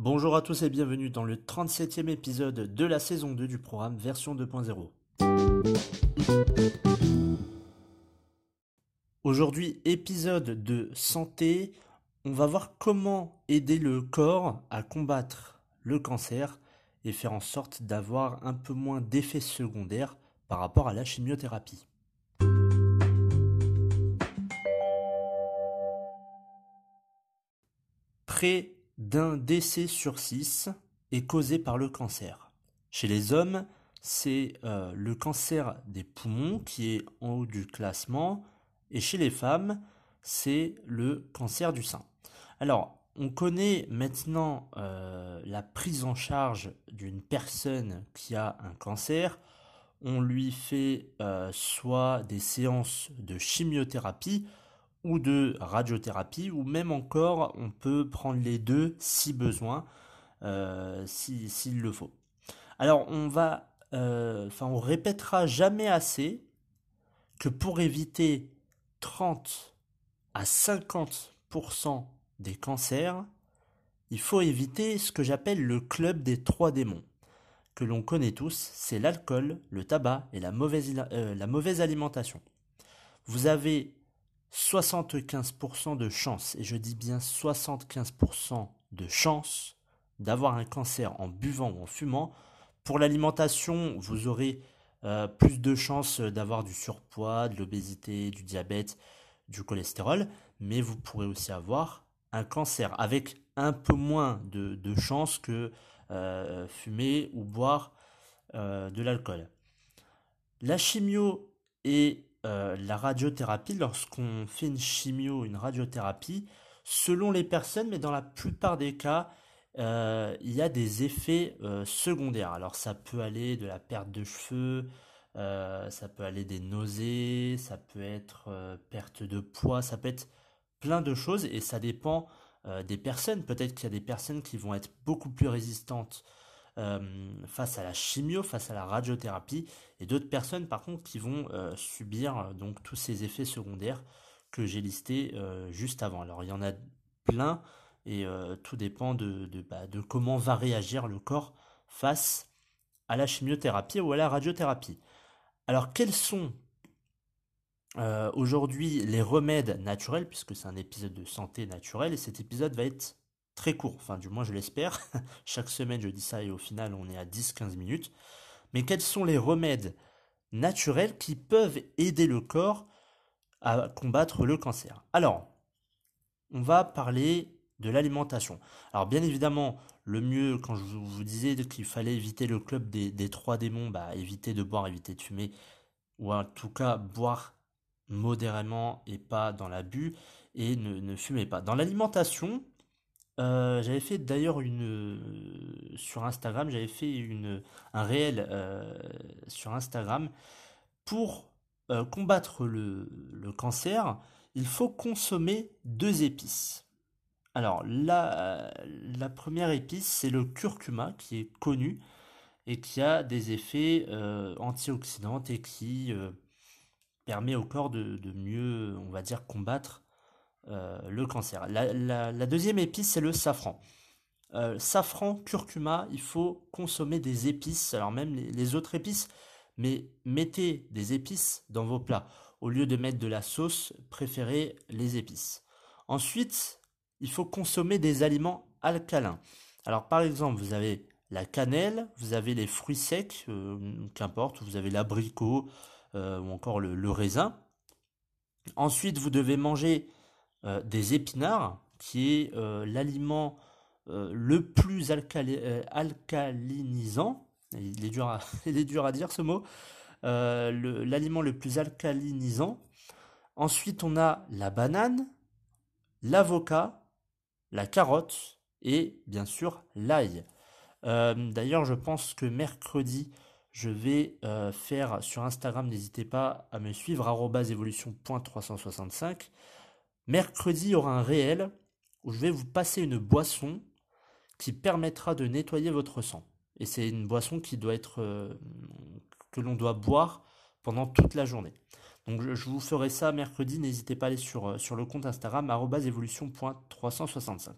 Bonjour à tous et bienvenue dans le 37e épisode de la saison 2 du programme version 2.0. Aujourd'hui, épisode de santé, on va voir comment aider le corps à combattre le cancer et faire en sorte d'avoir un peu moins d'effets secondaires par rapport à la chimiothérapie. Près d'un décès sur six est causé par le cancer. Chez les hommes, c'est euh, le cancer des poumons qui est en haut du classement, et chez les femmes, c'est le cancer du sein. Alors, on connaît maintenant euh, la prise en charge d'une personne qui a un cancer. On lui fait euh, soit des séances de chimiothérapie ou de radiothérapie, ou même encore on peut prendre les deux si besoin, euh, s'il le faut. Alors on va, enfin on répétera jamais assez que pour éviter 30 à 50% des cancers, il faut éviter ce que j'appelle le club des trois démons, que l'on connaît tous, c'est l'alcool, le tabac et la mauvaise, euh, la mauvaise alimentation. Vous avez 75% de chance, et je dis bien 75% de chance d'avoir un cancer en buvant ou en fumant. Pour l'alimentation, vous aurez euh, plus de chances d'avoir du surpoids, de l'obésité, du diabète, du cholestérol, mais vous pourrez aussi avoir un cancer avec un peu moins de, chances que euh, fumer ou boire euh, de l'alcool. La chimio et la radiothérapie, lorsqu'on fait une chimio, une radiothérapie, selon les personnes, mais dans la plupart des cas, euh, il y a des effets euh, secondaires. Alors ça peut aller de la perte de cheveux, euh, ça peut aller des nausées, ça peut être perte de poids, ça peut être plein de choses et ça dépend des personnes. Peut-être qu'il y a des personnes qui vont être beaucoup plus résistantes face à la chimio, face à la radiothérapie, et d'autres personnes par contre qui vont subir donc tous ces effets secondaires que j'ai listés juste avant. Alors il y en a plein et euh, tout dépend bah, de, comment va réagir le corps face à la chimiothérapie ou à la radiothérapie. Alors quels sont euh, aujourd'hui les remèdes naturels, puisque c'est un épisode de santé naturelle, et cet épisode va être très court, enfin du moins je l'espère. Chaque semaine je dis ça et au final on est à 10-15 minutes. Mais quels sont les remèdes naturels qui peuvent aider le corps à combattre le cancer? Alors, on va parler de l'alimentation. Alors bien évidemment, le mieux, quand je vous disais qu'il fallait éviter le club des, trois démons, bah, éviter de boire, éviter de fumer, ou en tout cas boire modérément et pas dans l'abus, et ne, ne fumez pas. Dans l'alimentation, euh, j'avais fait d'ailleurs une sur Instagram, j'avais fait une un réel euh, sur Instagram pour euh, combattre le, le cancer. Il faut consommer deux épices. Alors, la, la première épice, c'est le curcuma, qui est connu et qui a des effets euh, antioxydants et qui euh, permet au corps de, mieux, on va dire, combattre euh, le cancer. La, deuxième épice, c'est le safran. safran, curcuma, il faut consommer des épices, alors même les, autres épices, mais mettez des épices dans vos plats. Au lieu de mettre de la sauce, préférez les épices. Ensuite, il faut consommer des aliments alcalins. Alors par exemple, vous avez la cannelle, vous avez les fruits secs, euh, qu'importe, vous avez l'abricot euh, ou encore le, raisin. Ensuite, vous devez manger euh, des épinards, qui est l'aliment le plus alcalinisant. Il est, dur à, il est dur à dire ce mot. l'aliment le plus alcalinisant Ensuite, on a la banane, l'avocat, la carotte et bien sûr l'ail. Euh, d'ailleurs, je pense que mercredi, je vais euh, faire sur Instagram, n'hésitez pas à me suivre, évolution.365. Mercredi, il y aura un réel où je vais vous passer une boisson qui permettra de nettoyer votre sang. Et c'est une boisson qui doit être euh, que l'on doit boire pendant toute la journée. Donc je, vous ferai ça mercredi, n'hésitez pas à aller sur, euh, le compte Instagram évolution.365.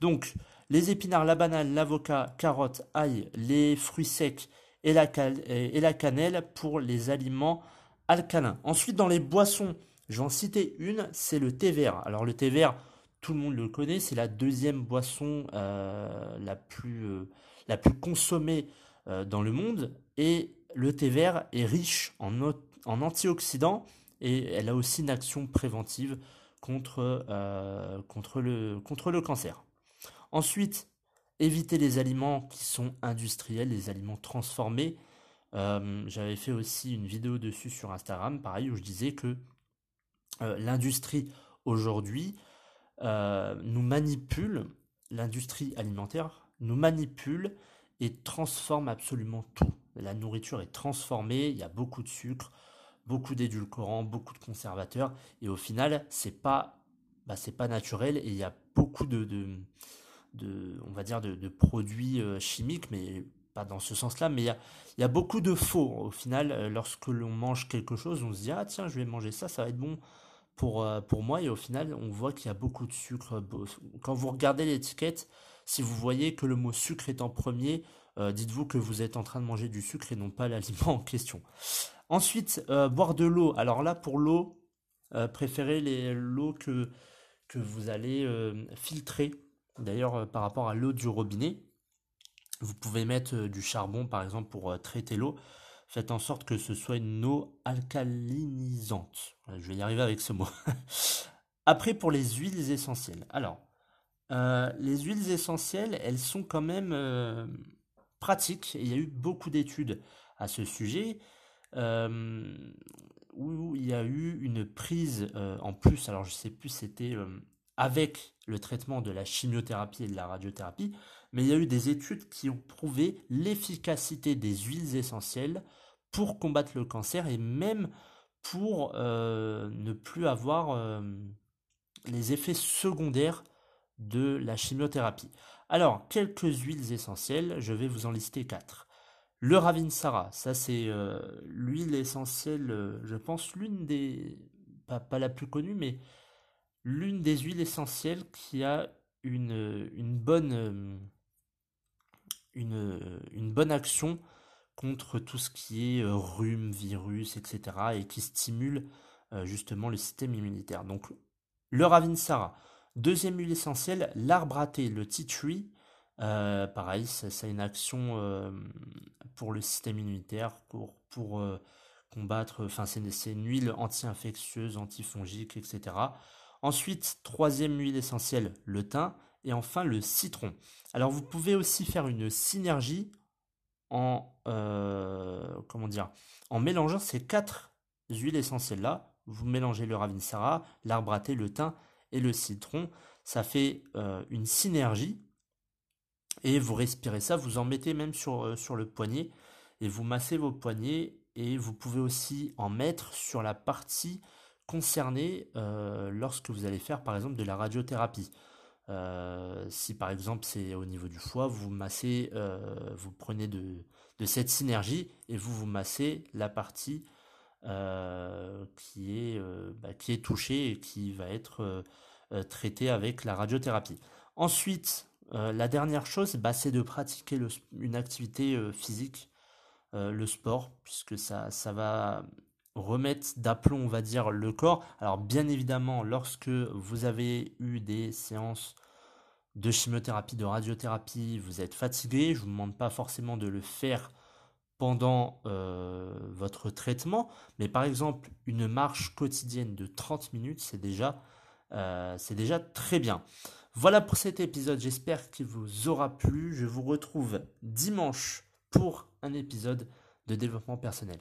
Donc les épinards, la banane, l'avocat, carotte, ail, les fruits secs et la, et la cannelle pour les aliments alcalins. Ensuite dans les boissons, je vais en citer une, c'est le thé vert. Alors le thé vert, tout le monde le connaît, c'est la deuxième boisson euh, la, plus, euh, la plus consommée dans le monde. Et le thé vert est riche en, en antioxydants et elle a aussi une action préventive contre, euh, contre, le, contre le cancer. Ensuite, éviter les aliments qui sont industriels, les aliments transformés. Euh, j'avais fait aussi une vidéo dessus sur Instagram, pareil, où je disais que euh, l'industrie aujourd'hui nous manipule, l'industrie alimentaire nous manipule et transforme absolument tout. La nourriture est transformée, il y a beaucoup de sucre, beaucoup d'édulcorants, beaucoup de conservateurs, et au final, c'est pas, bah, c'est pas naturel, et il y a beaucoup de, de, on va dire, de, produits euh, chimiques, mais pas dans ce sens-là, mais il y a, il y a beaucoup de faux. Au final, euh, lorsque l'on mange quelque chose, on se dit, ah tiens, je vais manger ça, ça va être bon pour, euh, pour moi, et au final, on voit qu'il y a beaucoup de sucre. Quand vous regardez l'étiquette, si vous voyez que le mot sucre est en premier, dites-vous que vous êtes en train de manger du sucre et non pas l'aliment en question. Ensuite, euh, boire de l'eau. Alors là, pour l'eau, euh, préférez l'eau que, que vous allez euh, filtrer. D'ailleurs, par rapport à l'eau du robinet, vous pouvez mettre du charbon, par exemple, pour traiter l'eau. Faites en sorte que ce soit une eau alcalinisante. Je vais y arriver avec ce mot. Après, pour les huiles essentielles. Alors, les huiles essentielles, elles sont quand même pratiques. il y a eu beaucoup d'études à ce sujet. Euh, où il y a eu une prise euh, en plus, alors je sais plus c'était euh, avec le traitement de la chimiothérapie et de la radiothérapie, mais il y a eu des études qui ont prouvé l'efficacité des huiles essentielles pour combattre le cancer et même pour ne plus avoir les effets secondaires de la chimiothérapie. Alors, quelques huiles essentielles, je vais vous en lister quatre. Le Ravinsara, ça c'est euh, l'huile essentielle, euh, je pense l'une des, pas, la plus connue, mais l'une des huiles essentielles qui a une, une bonne, euh, une, une, bonne action contre tout ce qui est rhume, virus, etc. et qui stimule justement le système immunitaire. Donc le Ravinsara. Deuxième huile essentielle, l'arbre à thé, le tea tree. Euh, pareil, ça, a une action euh, pour le système immunitaire, pour, euh, combattre, enfin c'est une huile anti-infectieuse, antifongique, etc. Ensuite, troisième huile essentielle, le thym, et enfin le citron. Alors vous pouvez aussi faire une synergie en, comment dire, en mélangeant ces quatre huiles essentielles là. Vous mélangez le ravinsara, l'arbre à thé, le thym et le citron. Ça fait une synergie et vous respirez ça, vous en mettez même euh, sur le poignet et vous massez vos poignets et vous pouvez aussi en mettre sur la partie concernée euh, lorsque vous allez faire par exemple de la radiothérapie. Euh, si par exemple c'est au niveau du foie, vous massez, vous prenez de, de, cette synergie et vous vous massez la partie qui, est, bah, qui est touchée et qui va être traitée avec la radiothérapie. Ensuite, euh, la dernière chose, bah, c'est de pratiquer une activité euh, physique, euh, le sport, puisque ça, ça va remettre d'aplomb, on va dire, le corps. Alors bien évidemment, lorsque vous avez eu des séances de chimiothérapie, de radiothérapie, vous êtes fatigué, je ne vous demande pas forcément de le faire pendant votre traitement, mais par exemple, une marche quotidienne de 30 minutes, c'est déjà, c'est déjà très bien. Voilà pour cet épisode, j'espère qu'il vous aura plu. Je vous retrouve dimanche pour un épisode de développement personnel.